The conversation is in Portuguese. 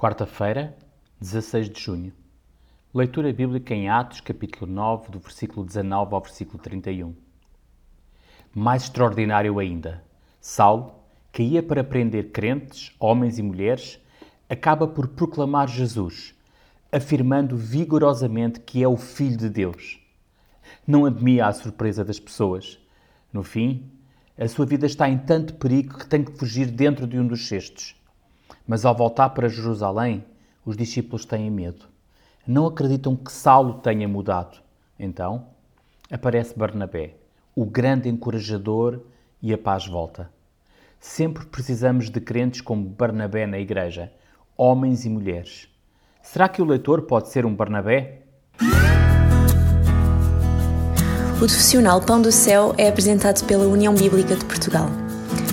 Quarta-feira, 16 de junho. Leitura bíblica em Atos, capítulo 9, do versículo 19 ao versículo 31. Mais extraordinário ainda, Saulo, que ia para prender crentes, homens e mulheres, acaba por proclamar Jesus, afirmando vigorosamente que é o Filho de Deus. Não admia a surpresa das pessoas. No fim, a sua vida está em tanto perigo que tem que fugir dentro de um dos cestos. Mas ao voltar para Jerusalém, os discípulos têm medo. Não acreditam que Saulo tenha mudado. Então, aparece Barnabé, o grande encorajador, e a paz volta. Sempre precisamos de crentes como Barnabé na igreja, homens e mulheres. Será que o leitor pode ser um Barnabé? O profissional Pão do Céu é apresentado pela União Bíblica de Portugal.